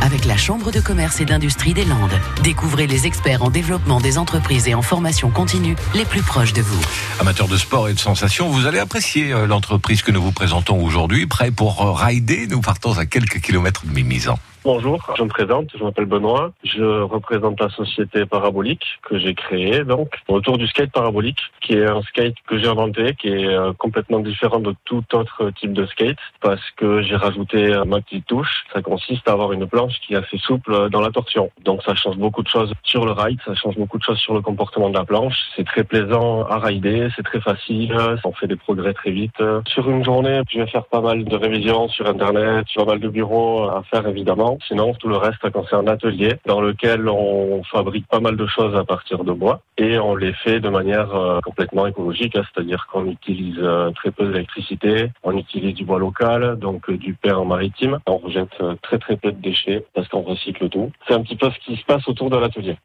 avec la Chambre de commerce et d'industrie des Landes. Découvrez les experts en développement des entreprises et en formation continue les plus proches de vous. Amateur de sport et de sensations, vous allez apprécier euh, l'entreprise que nous vous présentons aujourd'hui. Prêt pour euh, rider Nous partons à quelques kilomètres de Mimizan. Bonjour, je me présente, je m'appelle Benoît. Je représente la société Parabolique que j'ai créée donc autour du skate parabolique, qui est un skate que j'ai inventé, qui est euh, complètement différent de tout autre type de skate parce que j'ai rajouté euh, ma petite touche. Ça consiste à avoir une planche qui est assez souple dans la torsion. Donc ça change beaucoup de choses sur le ride, ça change beaucoup de choses sur le comportement de la planche. C'est très plaisant à rider, c'est très facile, on fait des progrès très vite. Sur une journée, je vais faire pas mal de révisions sur internet, pas mal de bureaux à faire évidemment. Sinon, tout le reste, c'est un atelier dans lequel on fabrique pas mal de choses à partir de bois et on les fait de manière euh, complètement écologique, hein, c'est-à-dire qu'on utilise euh, très peu d'électricité, on utilise du bois local, donc euh, du pain maritime. On rejette très très peu de déchets parce qu'on recycle tout. C'est un petit peu ce qui se passe autour de l'atelier.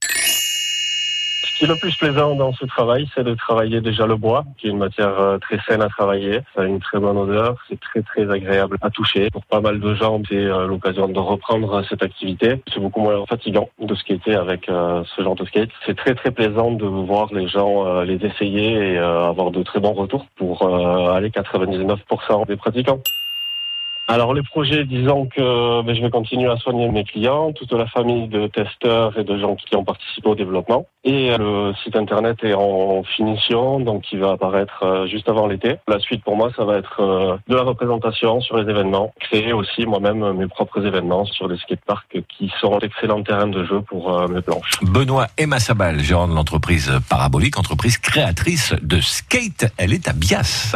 Ce qui est le plus plaisant dans ce travail, c'est de travailler déjà le bois, qui est une matière euh, très saine à travailler. Ça a une très bonne odeur, c'est très très agréable à toucher. Pour pas mal de gens, c'est euh, l'occasion de reprendre cette activité. C'est beaucoup moins fatigant de skater avec euh, ce genre de skate. C'est très très plaisant de voir les gens les essayer et avoir de très bons retours pour aller 99% des pratiquants. Alors les projets, disons que ben, je vais continuer à soigner mes clients, toute la famille de testeurs et de gens qui ont participé au développement. Et le site internet est en finition, donc il va apparaître euh, juste avant l'été. La suite pour moi, ça va être euh, de la représentation sur les événements, créer aussi moi-même mes propres événements sur les skateparks qui sont d'excellents terrains de jeu pour euh, mes planches. Benoît Emma Sabal, gérant de l'entreprise Parabolique, entreprise créatrice de skate. Elle est à Bias.